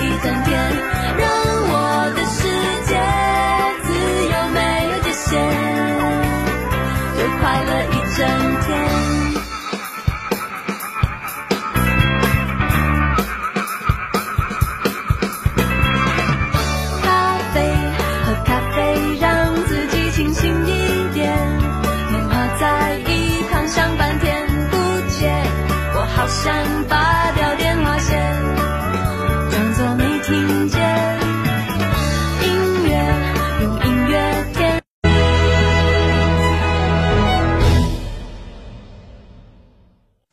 一整天，让我的世界自由没有界限，就快乐一整天。咖啡，喝咖啡，让自己清醒一点。电话在一旁响半天不接，我好想把。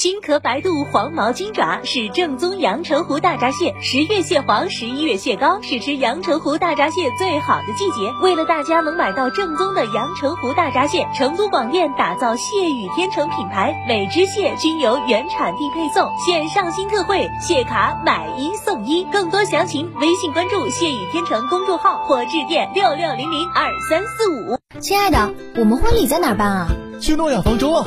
青壳白肚黄毛金爪是正宗阳澄湖大闸蟹，十月蟹黄，十一月蟹膏，是吃阳澄湖大闸蟹最好的季节。为了大家能买到正宗的阳澄湖大闸蟹，成都广电打造蟹语天成品牌，每只蟹均由原产地配送，现上新特惠，蟹卡买一送一。更多详情，微信关注“蟹语天成”公众号或致电六六零零二三四五。亲爱的，我们婚礼在哪儿办啊？去诺亚方舟啊！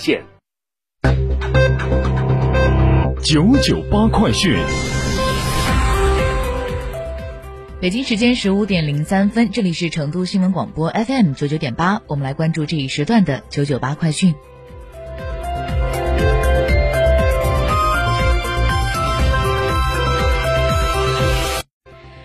献。九九八快讯。北京时间十五点零三分，这里是成都新闻广播 FM 九九点八，我们来关注这一时段的九九八快讯。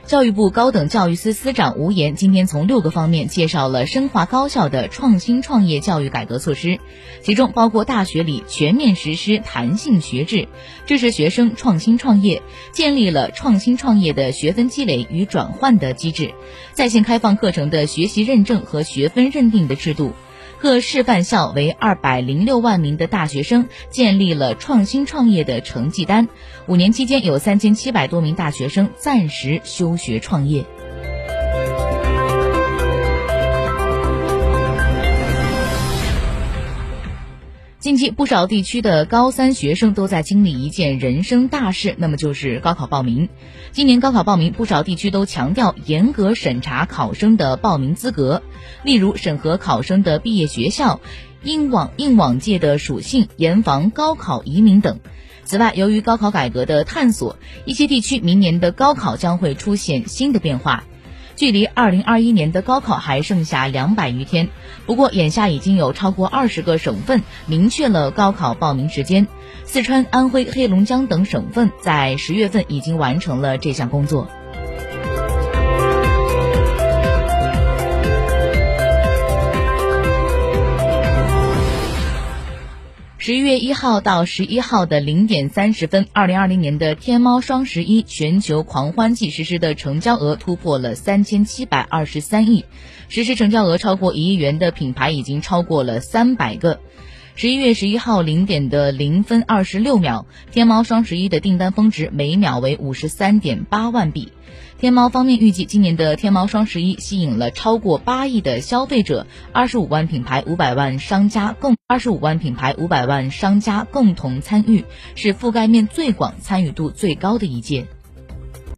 教育部高等教育司司长吴岩今天从六个方面介绍了深化高校的创新创业教育改革措施，其中包括大学里全面实施弹性学制，支持学生创新创业，建立了创新创业的学分积累与转换的机制，在线开放课程的学习认证和学分认定的制度。各示范校为二百零六万名的大学生建立了创新创业的成绩单，五年期间有三千七百多名大学生暂时休学创业。近期不少地区的高三学生都在经历一件人生大事，那么就是高考报名。今年高考报名，不少地区都强调严格审查考生的报名资格，例如审核考生的毕业学校、应往应往届的属性，严防高考移民等。此外，由于高考改革的探索，一些地区明年的高考将会出现新的变化。距离二零二一年的高考还剩下两百余天，不过眼下已经有超过二十个省份明确了高考报名时间，四川、安徽、黑龙江等省份在十月份已经完成了这项工作。十一月一号到十一号的零点三十分，二零二零年的天猫双十一全球狂欢季实施的成交额突破了三千七百二十三亿，实施成交额超过一亿元的品牌已经超过了三百个。十一月十一号零点的零分二十六秒，天猫双十一的订单峰值每秒为五十三点八万笔。天猫方面预计，今年的天猫双十一吸引了超过八亿的消费者，二十五万品牌、五百万商家共二十五万品牌、五百万商家共同参与，是覆盖面最广、参与度最高的一届。